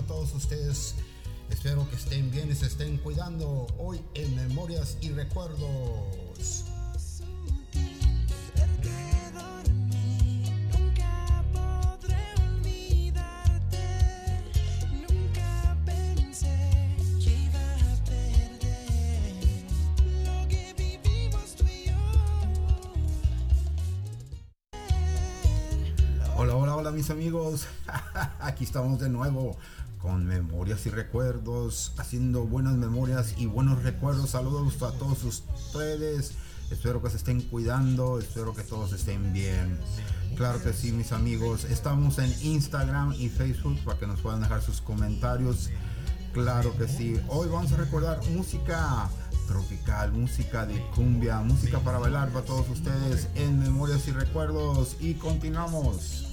a todos ustedes. Espero que estén bien y se estén cuidando hoy en Memorias y Recuerdos. Hola, hola, hola mis amigos. Aquí estamos de nuevo con Memorias y Recuerdos, haciendo buenas memorias y buenos recuerdos. Saludos a todos ustedes. Espero que se estén cuidando, espero que todos estén bien. Claro que sí, mis amigos. Estamos en Instagram y Facebook para que nos puedan dejar sus comentarios. Claro que sí. Hoy vamos a recordar música tropical, música de cumbia, música para bailar para todos ustedes en Memorias y Recuerdos. Y continuamos.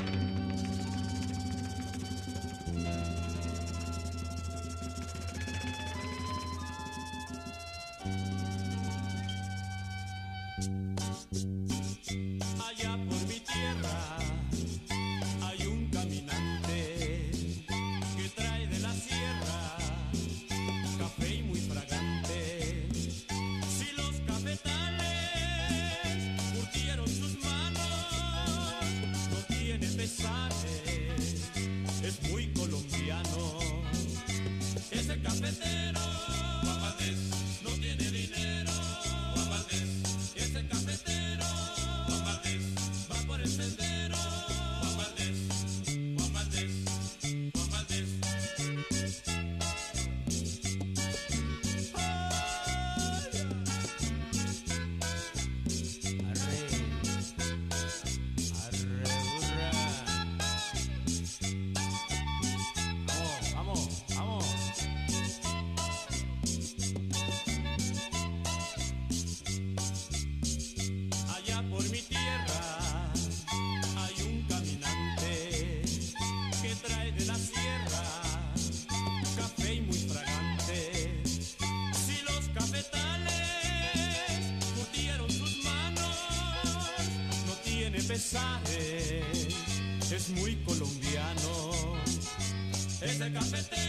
Allá pesares, es muy colombiano. Ese cafetero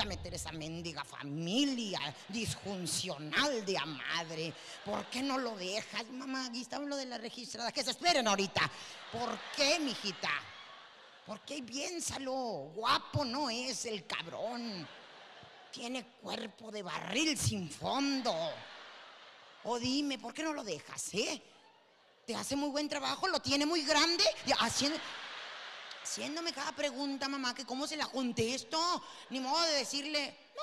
a meter esa mendiga familia disfuncional de a madre. ¿Por qué no lo dejas? Mamá, aquí está lo de la registrada. Que se esperen ahorita. ¿Por qué, mijita? ¿Por qué? Piénsalo. Guapo no es el cabrón. Tiene cuerpo de barril sin fondo. O dime, ¿por qué no lo dejas, eh? Te hace muy buen trabajo, lo tiene muy grande. haciendo, haciéndome cada pregunta, mamá, que cómo se la contesto. Ni modo de decirle, no.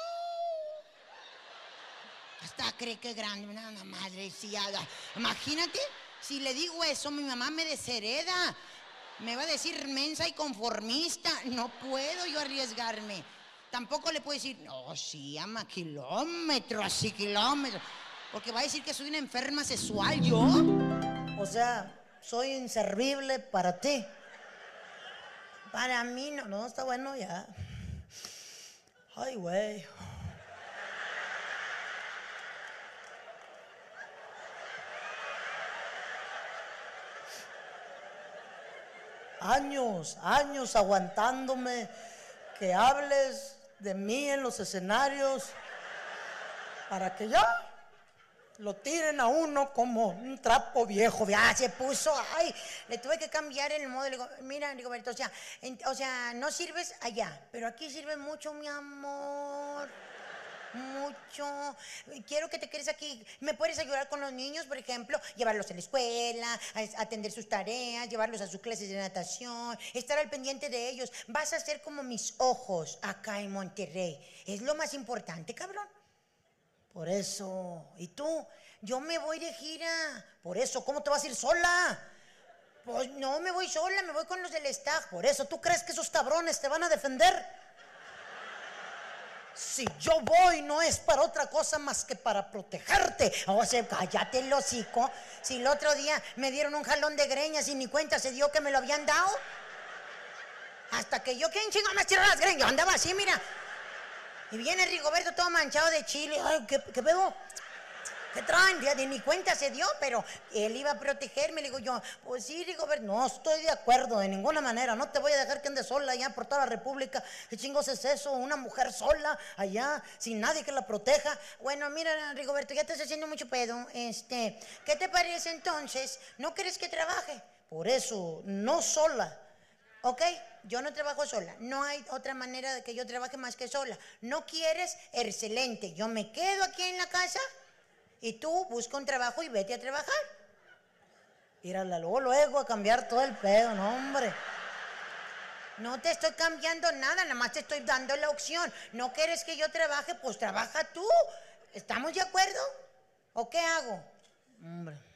Hasta cree que grande, una madre, sí, haga. Imagínate, si le digo eso, mi mamá me deshereda. Me va a decir mensa y conformista. No puedo yo arriesgarme. Tampoco le puedo decir, no, sí, ama kilómetros y kilómetros. Porque va a decir que soy una enferma sexual, yo. O sea, soy inservible para ti. Para mí no. No, está bueno ya. Ay, güey. Años, años aguantándome que hables de mí en los escenarios para que ya lo tiren a uno como un trapo viejo. Ya se puso, ay, le tuve que cambiar el modo. Le digo, mira, Rigoberto, o sea, o sea, no sirves allá, pero aquí sirve mucho, mi amor. Mucho. Quiero que te quedes aquí. ¿Me puedes ayudar con los niños, por ejemplo? Llevarlos a la escuela, atender sus tareas, llevarlos a sus clases de natación, estar al pendiente de ellos. Vas a ser como mis ojos acá en Monterrey. Es lo más importante, cabrón. Por eso. ¿Y tú? Yo me voy de gira. Por eso, ¿cómo te vas a ir sola? Pues no me voy sola, me voy con los del staff. Por eso, ¿tú crees que esos cabrones te van a defender? Si yo voy no es para otra cosa más que para protegerte. O sea, cállate el hocico. Si el otro día me dieron un jalón de greñas y ni cuenta se dio que me lo habían dado. Hasta que yo, ¿quién chingo me tiró las greñas? Yo andaba así, mira. Y viene Rigoberto todo manchado de chile. Ay, ¿qué, pedo? ¿Qué traen? De ni cuenta se dio, pero él iba a protegerme. Le digo yo, pues sí, Rigoberto, no estoy de acuerdo de ninguna manera. No te voy a dejar que andes sola allá por toda la República. ¿Qué chingos es eso? Una mujer sola allá, sin nadie que la proteja. Bueno, mira, Rigoberto, ya estás haciendo mucho pedo. Este, ¿qué te parece entonces? ¿No quieres que trabaje? Por eso, no sola. Ok, yo no trabajo sola. No hay otra manera de que yo trabaje más que sola. ¿No quieres? Excelente. Yo me quedo aquí en la casa y tú busca un trabajo y vete a trabajar. Mírala, luego, luego a cambiar todo el pedo, no, hombre. No te estoy cambiando nada, nada más te estoy dando la opción. ¿No quieres que yo trabaje? Pues trabaja tú. ¿Estamos de acuerdo? ¿O qué hago? Hombre.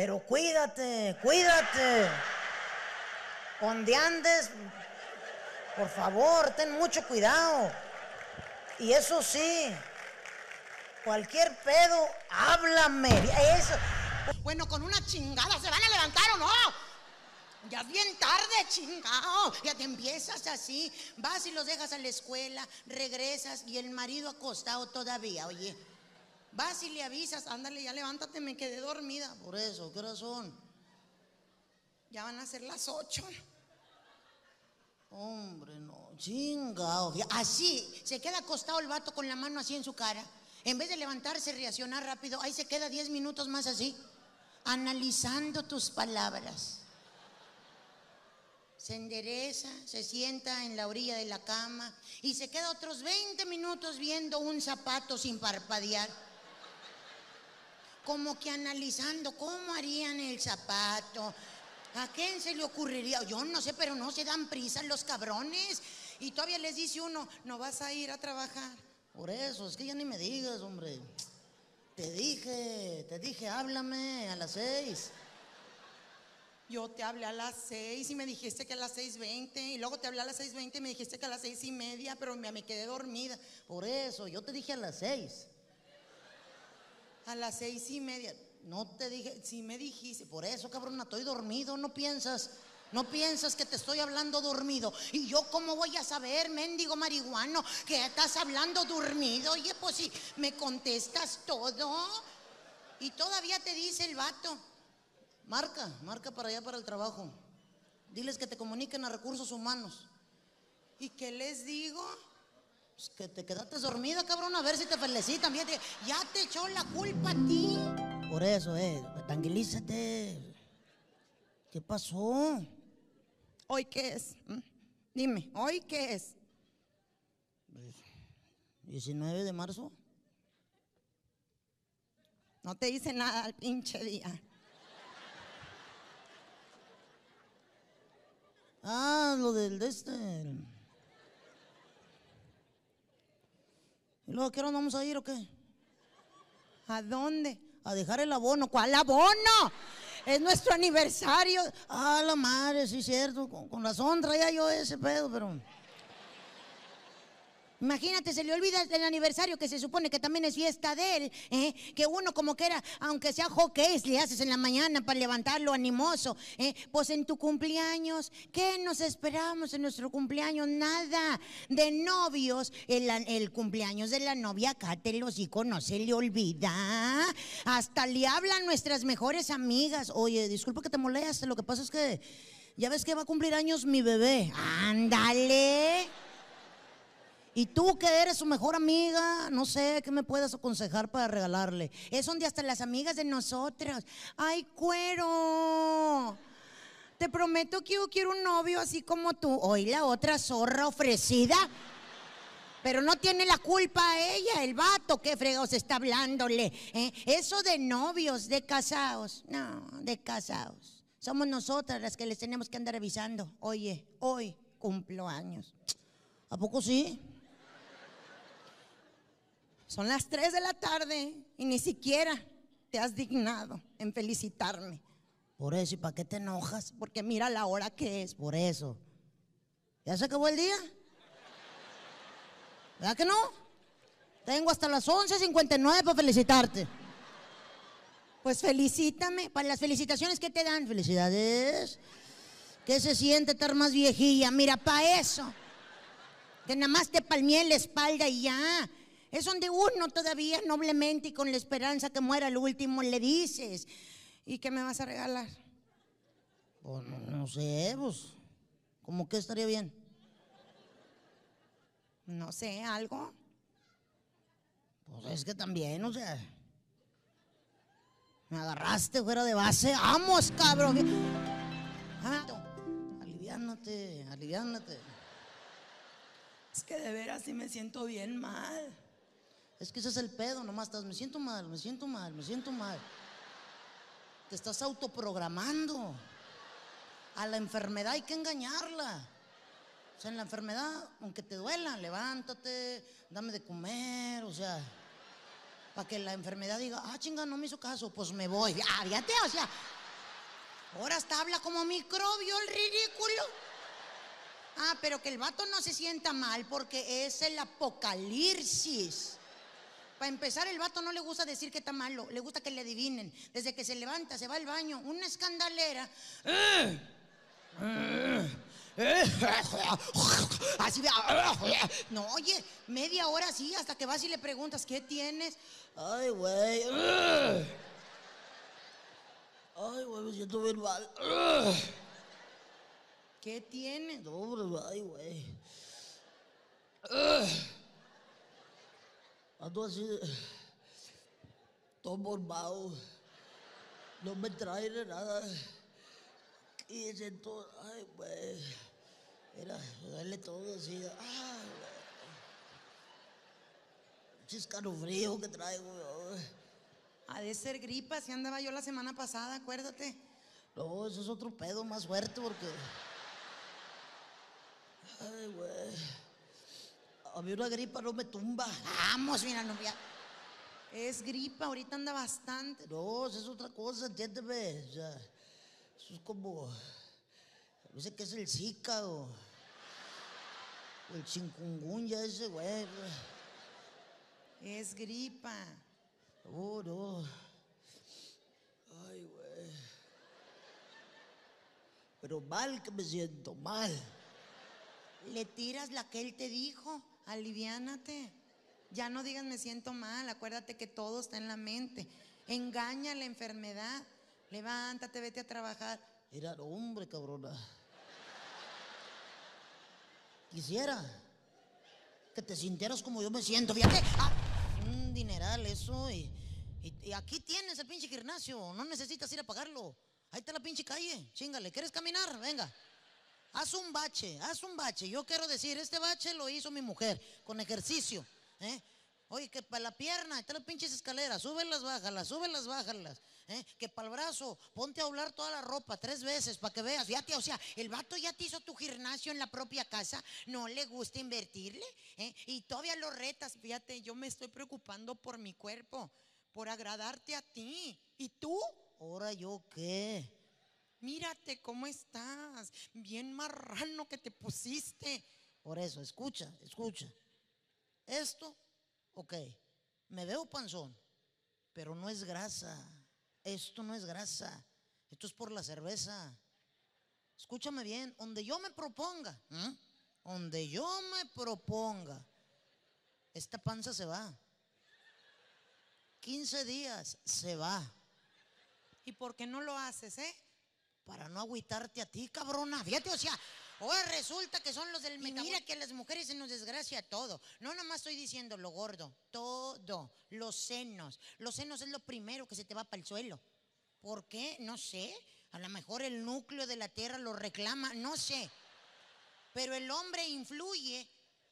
Pero cuídate, cuídate. Donde andes, por favor, ten mucho cuidado. Y eso sí, cualquier pedo, háblame. Bueno, con una chingada, ¿se van a levantar o no? Ya es bien tarde, chingado. Ya te empiezas así. Vas y los dejas a la escuela, regresas y el marido acostado todavía, oye. Vas y le avisas, ándale, ya levántate, me quedé dormida. Por eso, ¿qué razón? Ya van a ser las ocho. Hombre, no, chingado. Así, se queda acostado el vato con la mano así en su cara. En vez de levantarse, reaccionar rápido, ahí se queda diez minutos más así, analizando tus palabras. Se endereza, se sienta en la orilla de la cama y se queda otros 20 minutos viendo un zapato sin parpadear. Como que analizando cómo harían el zapato. ¿A quién se le ocurriría? Yo no sé, pero no se dan prisa los cabrones. Y todavía les dice uno, no vas a ir a trabajar. Por eso, es que ya ni me digas, hombre. Te dije, te dije, háblame a las seis. Yo te hablé a las seis y me dijiste que a las seis veinte. Y luego te hablé a las seis veinte y me dijiste que a las seis y media, pero me, quedé dormida. Por eso, yo te dije a las seis. A las seis y media. No te dije, si me dijiste, por eso, cabrón, estoy dormido, no piensas. No piensas que te estoy hablando dormido. ¿Y yo cómo voy a saber, mendigo marihuano, que estás hablando dormido? Oye, pues si me contestas todo. Y todavía te dice el vato. Marca, marca para allá para el trabajo. Diles que te comuniquen a recursos humanos. ¿Y qué les digo? Pues que te quedaste dormida, cabrón, a ver si te felicitan. Bien, ya te echó la culpa a ti. Por eso, eh, tranquilízate. ¿Qué pasó? ¿Hoy qué es? ¿Mm? Dime, ¿hoy qué es? 19 de marzo. No te dice nada al pinche día. Ah, lo del de este. ¿Y luego a qué hora vamos a ir o qué? ¿A dónde? A dejar el abono. ¿Cuál abono? Es nuestro aniversario. Ah, la madre, sí, cierto. Con, con razón traía yo ese pedo, pero. Imagínate, se le olvida el aniversario que se supone que también es fiesta de él, ¿eh? que uno como que era, aunque sea hockey, le haces en la mañana para levantarlo animoso. ¿eh? Pues en tu cumpleaños, ¿qué nos esperamos en nuestro cumpleaños? Nada. De novios, el, cumpleaños de la novia, cállate el hocico, no se le olvida. Hasta le hablan nuestras mejores amigas. Oye, disculpa que te moleste, lo que pasa es que ya ves que va a cumplir años mi bebé. Ándale. Y tú que eres su mejor amiga, no sé qué me puedas aconsejar para regalarle. Es donde hasta las amigas de nosotros. ¡Ay, cuero! Te prometo que yo quiero un novio así como tú. Hoy la otra zorra ofrecida. Pero no tiene la culpa ella, el vato, qué fregados está hablándole. ¿eh? Eso de novios, de casados. No, de casados. Somos nosotras las que les tenemos que andar avisando. Oye, hoy cumplo años. ¿A poco sí? Son las 3 de la tarde y ni siquiera te has dignado en felicitarme. Por eso, ¿y para qué te enojas? Porque mira la hora que es. Por eso. ¿Ya se acabó el día? ¿Verdad que no? Tengo hasta las 11.59 para felicitarte. Pues felicítame. Para las felicitaciones que te dan, felicidades. ¿Qué se siente estar más viejilla? Mira, para eso. Que nada más te palmé la espalda y ya. Es donde uno todavía noblemente y con la esperanza que muera el último le dices. ¿Y qué me vas a regalar? Pues no, sé, pues. ¿Cómo que estaría bien? No sé, algo. Pues es que también, o sea. Me agarraste fuera de base. ¡Vamos, cabrón! Aliviánate, aliviánate. Es que de veras sí me siento bien mal. Es que ese es el pedo, nomás estás, me siento mal, me siento mal, me siento mal. Te estás autoprogramando. A la enfermedad hay que engañarla. O sea, en la enfermedad, aunque te duela, levántate, dame de comer, o sea, para que la enfermedad diga, ah, chinga, no me hizo caso, pues me voy. Ah, fíjate, o sea, ahora hasta habla como microbio el ridículo. Ah, pero que el vato no se sienta mal porque es el apocalipsis. Para empezar, el vato no le gusta decir que está malo, le gusta que le adivinen. Desde que se levanta, se va al baño, una escandalera. Así, no, oye, media hora así hasta que vas y le preguntas, ¿qué tienes? Ay, güey. Ay, güey, me siento bien mal. ¿Qué tienes? Ay, güey. Ando así, todo mormado. No me trae de nada. Y siento, ay, güey. Mira, me duele todo así. Ay, güey. Chiscano frío que traigo. güey. Ha de ser gripa, si andaba yo la semana pasada, acuérdate. No, eso es otro pedo más fuerte porque. Ay, güey. A mí una gripa no me tumba. Vamos, mira, no, ya. Es gripa, ahorita anda bastante. No, es otra cosa, entiéndeme. O sea, eso es como. No sé qué es el Zika o. o el chikungunya ese, güey. Es gripa. Oh, no. Ay, güey. Pero mal que me siento, mal. Le tiras la que él te dijo, aliviánate. Ya no digas me siento mal, acuérdate que todo está en la mente. Engaña la enfermedad. Levántate, vete a trabajar. Era hombre, cabrona. Quisiera que te sintieras como yo me siento. Fíjate, ah, un dineral eso. Y, y- y aquí tienes el pinche gimnasio. No necesitas ir a pagarlo. Ahí está la pinche calle. Chingale, ¿quieres caminar? Venga. Haz un bache, haz un bache. Yo quiero decir, este bache lo hizo mi mujer con ejercicio. ¿eh? Oye, que para la pierna, ahí están las pinches escaleras, súbelas, bájalas, súbelas, bájalas. ¿eh? Que para el brazo, ponte a doblar toda la ropa tres veces para que veas. Fíjate, o sea, el vato ya te hizo tu gimnasio en la propia casa, no le gusta invertirle. ¿eh? Y todavía lo retas. Fíjate, yo me estoy preocupando por mi cuerpo, por agradarte a ti. ¿Y tú? ¿Ahora yo qué? Mírate cómo estás, bien marrano que te pusiste. Por eso, escucha, escucha. Esto, ok, me veo panzón, pero no es grasa. Esto no es grasa. Esto es por la cerveza. Escúchame bien, donde yo me proponga, ¿m? donde yo me proponga, esta panza se va. 15 días se va. ¿Y por qué no lo haces, eh? Para no agüitarte a ti, cabrona. Fíjate, o sea, ahora resulta que son los del metabol. Mira que a las mujeres se nos desgracia todo. No nomás estoy diciendo lo gordo, todo. Los senos. Los senos es lo primero que se te va para el suelo. ¿Por qué? No sé. A lo mejor el núcleo de la tierra lo reclama, no sé. Pero el hombre influye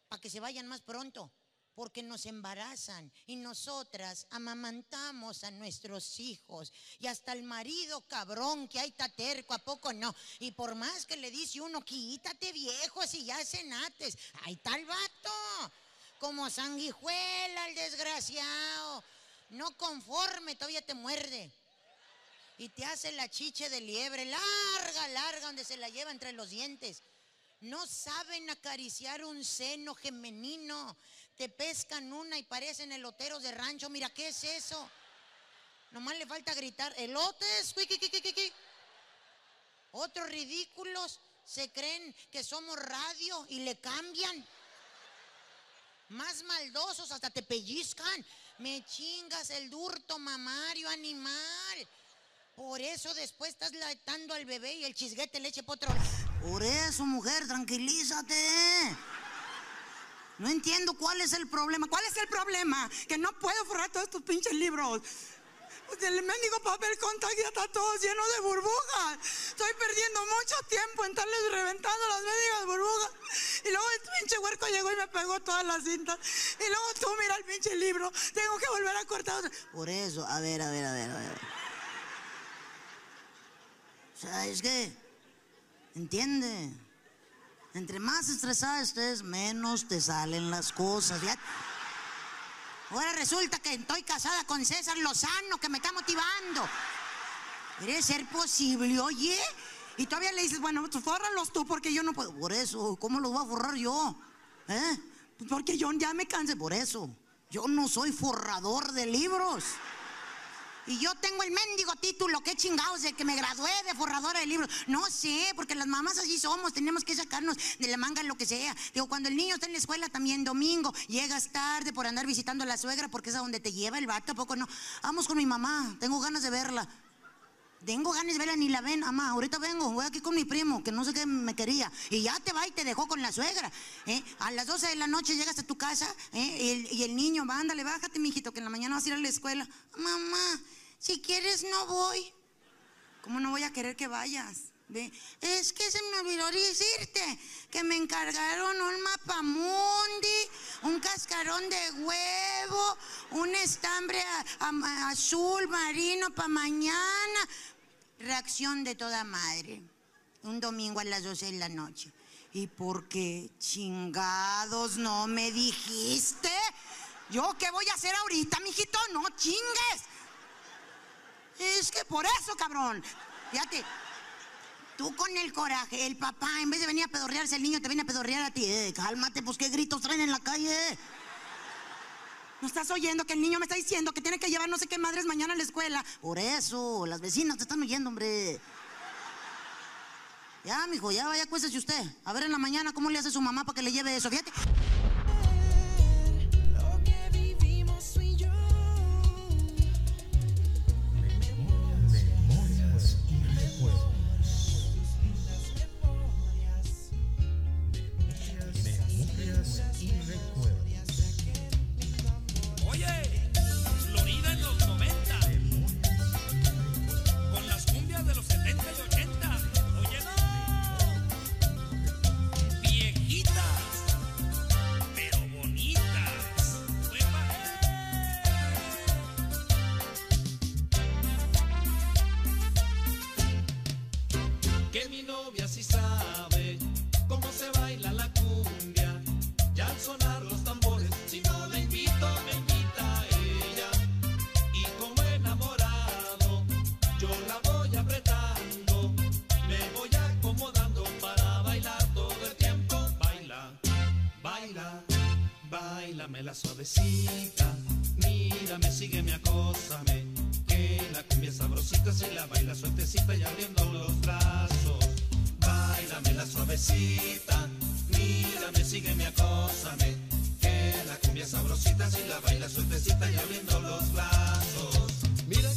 para que se vayan más pronto, porque nos embarazan y nosotras amamantamos a nuestros hijos y hasta el marido cabrón que hay taterco, ¿a poco no? Y por más que le dice uno, quítate viejo si ya cenates, ahí está el vato, como sanguijuela el desgraciado, no conforme, todavía te muerde. Y te hace la chiche de liebre, larga, larga, donde se la lleva entre los dientes. No saben acariciar un seno femenino. Te pescan una y parecen eloteros de rancho. Mira, ¿qué es eso? Nomás le falta gritar, elotes, qui, qui, qui, qui, qui, qui". Otros ridículos se creen que somos radio y le cambian. Más maldosos, hasta te pellizcan. Me chingas el durto mamario animal. Por eso después estás latando al bebé y el chisguete le eche por otro. Por eso, mujer, tranquilízate. No entiendo cuál es el problema. ¿Cuál es el problema? Que no puedo forrar todos estos pinches libros. Pues El mendigo papel contact está todo lleno de burbujas. Estoy perdiendo mucho tiempo en estarles reventando las mendigas burbujas. Y luego el pinche huerco llegó y me pegó todas las cintas. Y luego tú mira el pinche libro. Tengo que volver a cortar. Por eso, a ver, a ver, a ver, a ver. O sea, es que, entiende, entre más estresada estés, menos te salen las cosas. ¿ya? Ahora resulta que estoy casada con César Lozano, que me está motivando. ¿Debe ser posible, oye? Y todavía le dices, bueno, tú fórralos tú porque yo no puedo. Por eso, ¿cómo los voy a forrar yo? ¿Eh? Pues Porque yo ya me cansé. Por eso, yo no soy forrador de libros. Y yo tengo el mendigo título, qué chingados, de que me gradué de forradora de libros. No sé, porque las mamás así somos, tenemos que sacarnos de la manga lo que sea. Digo, cuando el niño está en la escuela también domingo, llegas tarde por andar visitando a la suegra, porque es a donde te lleva el vato, ¿a poco no? Vamos con mi mamá, tengo ganas de verla. Tengo ganas de verla, ni la ven, mamá. Ahorita vengo, voy aquí con mi primo, que no sé qué me quería. Y ya te va y te dejó con la suegra. ¿eh? A las 12 de la noche llegas a tu casa ¿eh? y, el, niño, va, ándale, bájate, mijito, que en la mañana vas a ir a la escuela. Mamá, si quieres no voy. ¿Cómo no voy a querer que vayas? Ve, Es que se me olvidó decirte que me encargaron un mapamundi, un cascarón de huevo, un estambre azul marino para mañana. Reacción de toda madre. Un domingo a las 12 de la noche. ¿Y por qué chingados no me dijiste? ¿Yo qué voy a hacer ahorita, mijito? No chingues. Es que por eso, cabrón. Fíjate. Tú con el coraje, el papá, en vez de venir a pedorrearse el niño, te viene a pedorrear a ti. Eh, cálmate, pues qué gritos traen en la calle. ¿No estás oyendo que el niño me está diciendo que tiene que llevar no sé qué madres mañana a la escuela? Por eso, las vecinas te están oyendo, hombre. Ya, mijo, ya vaya, acuéstese usted. A ver en la mañana cómo le hace su mamá para que le lleve eso. Fíjate. Mírame, sígueme, acósame. Que la cumbia sabrosita si la baila sueltecita y abriendo los brazos. Mira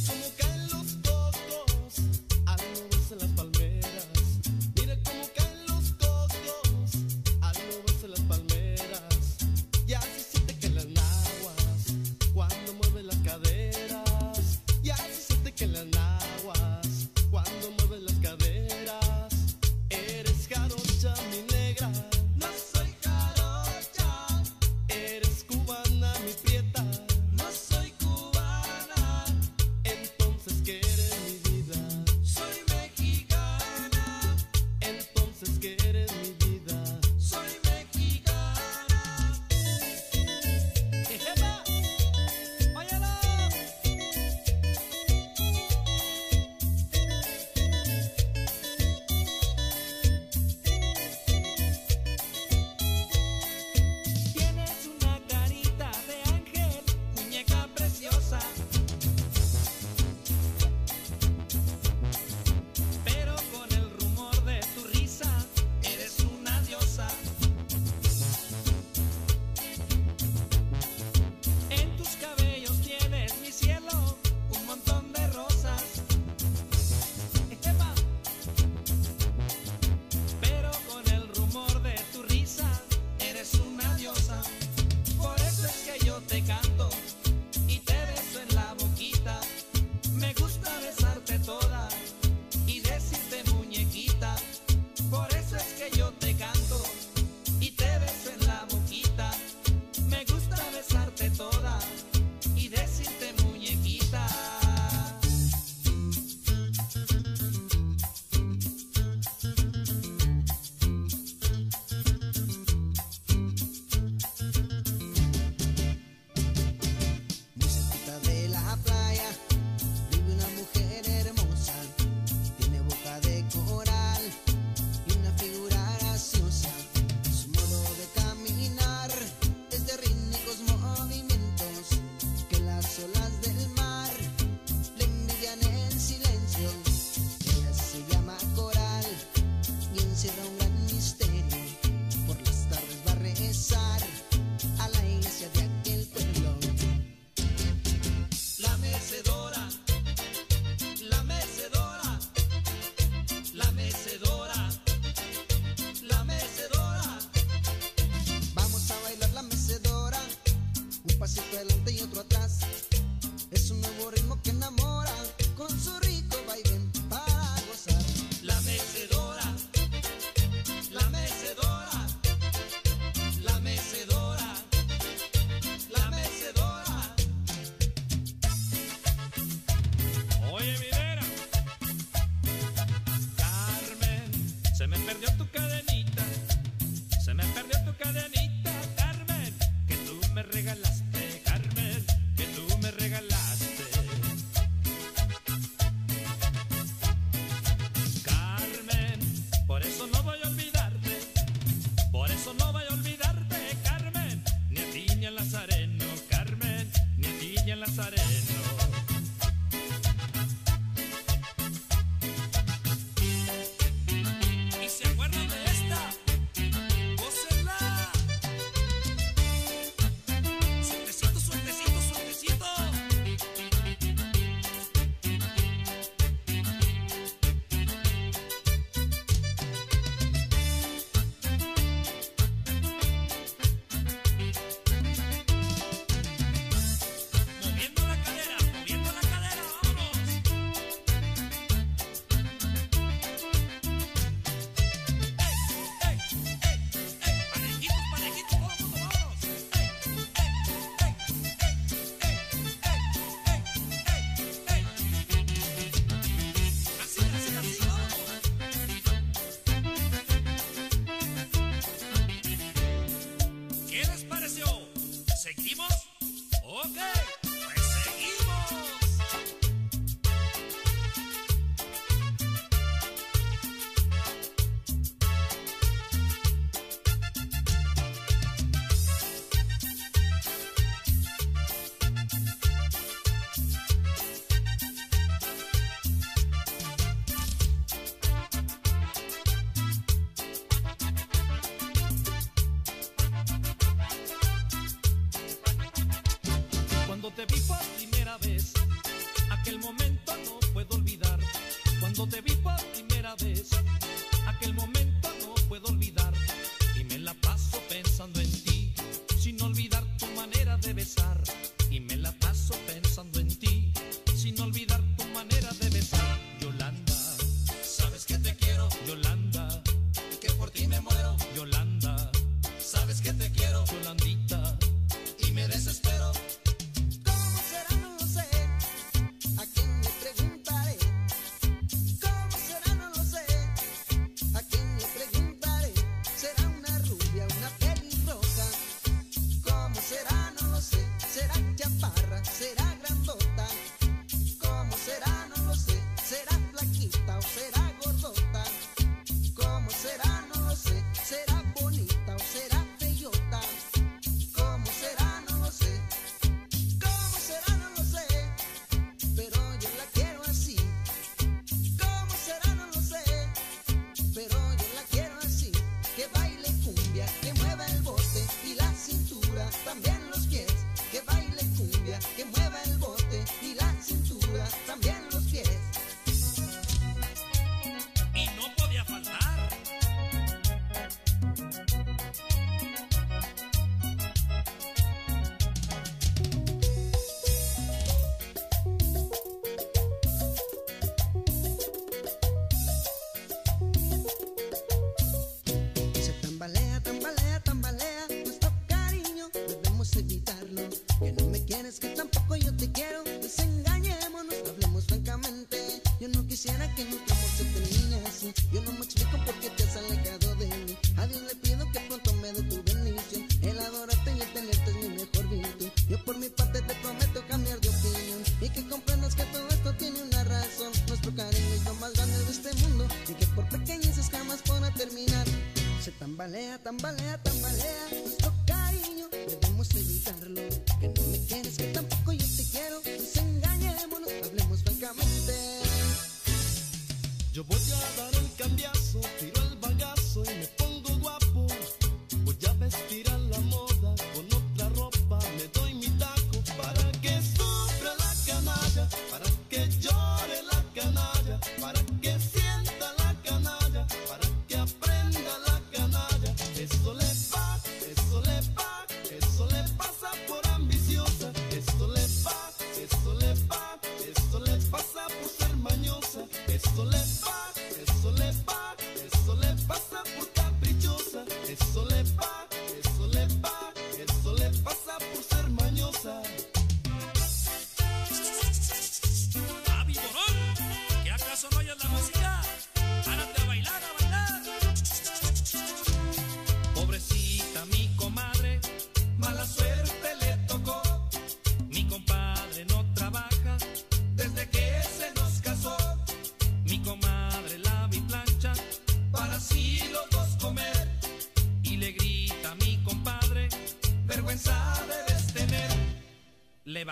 tambaletas.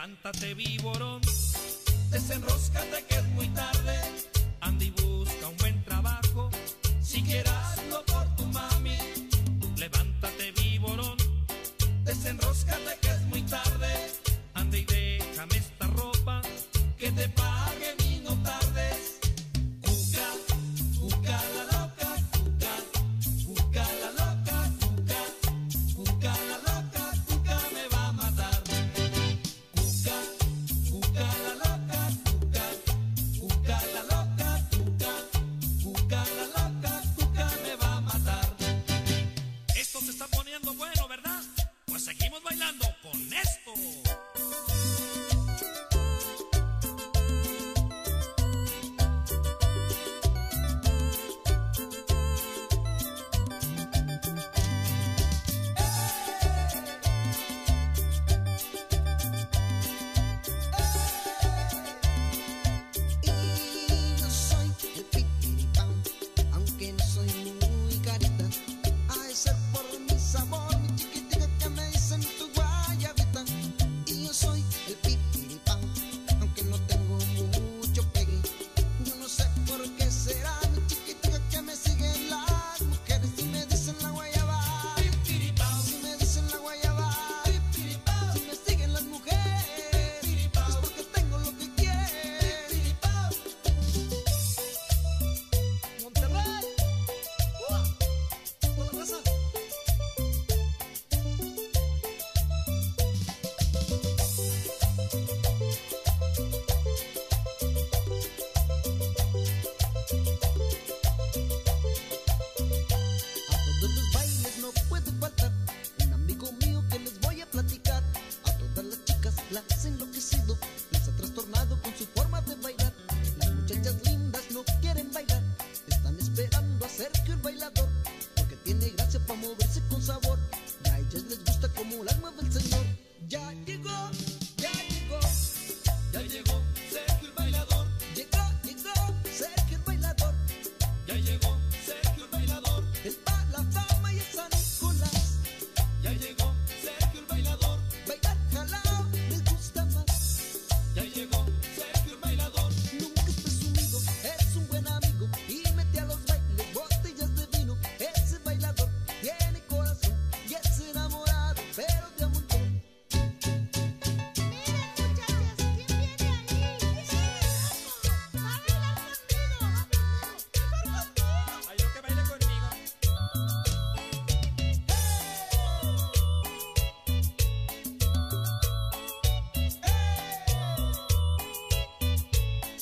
Levántate, víborón, desenróscate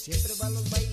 Siempre va los bailes.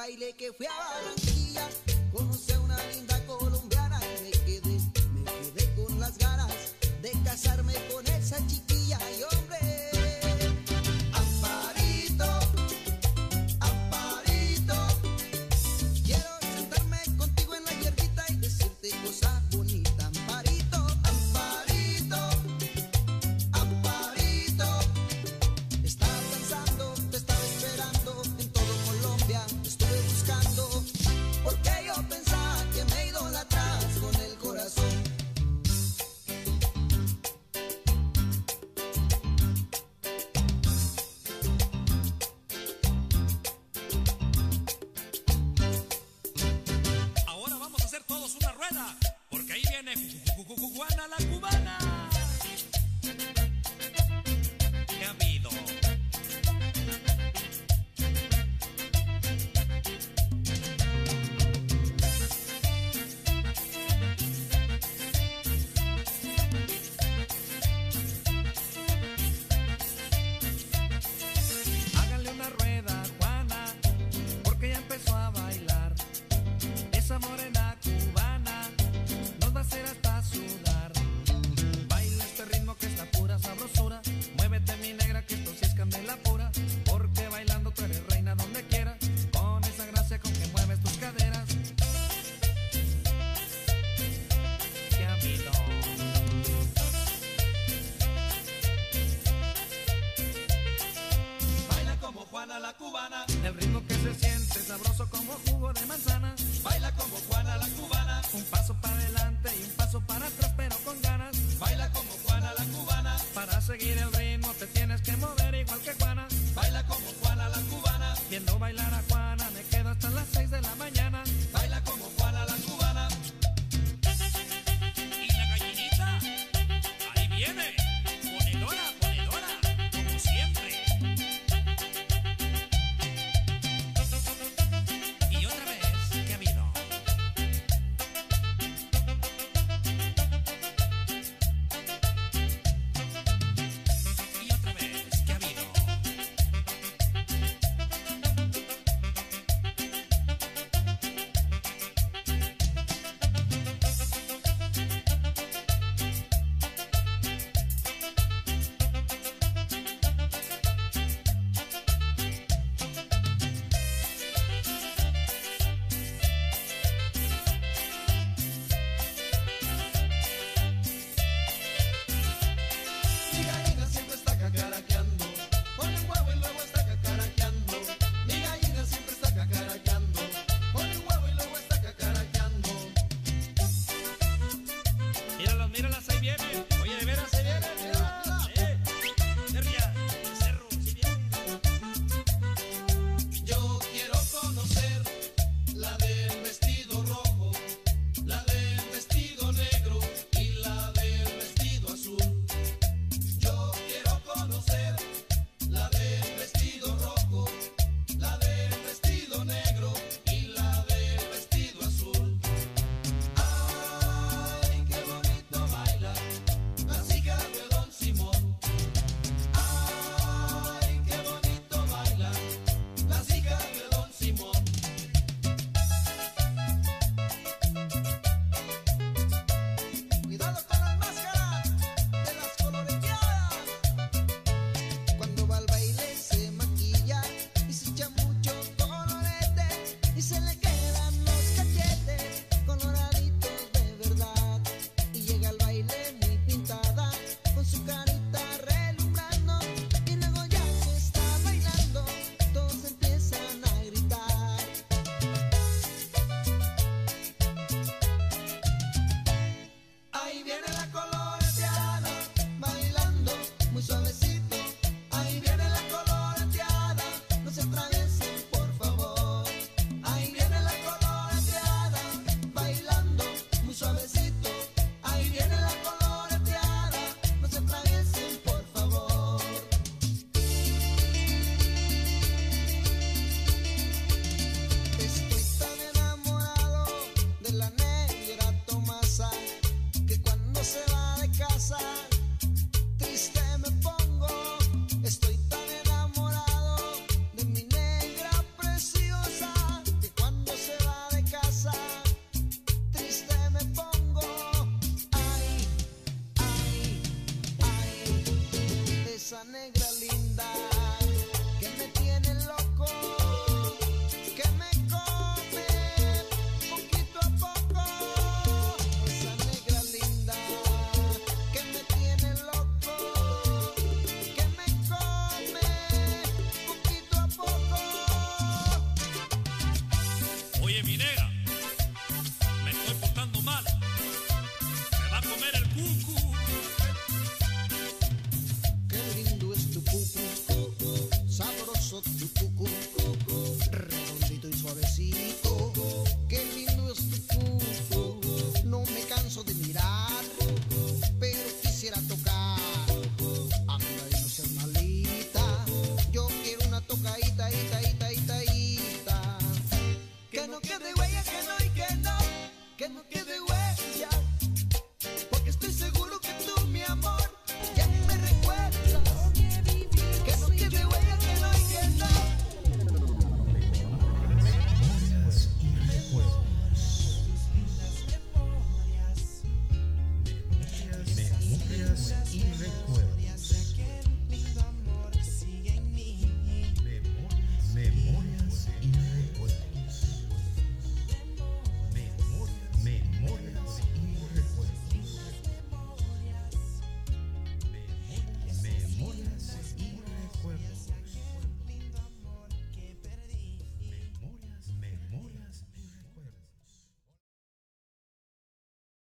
baile que fui a Barranquilla.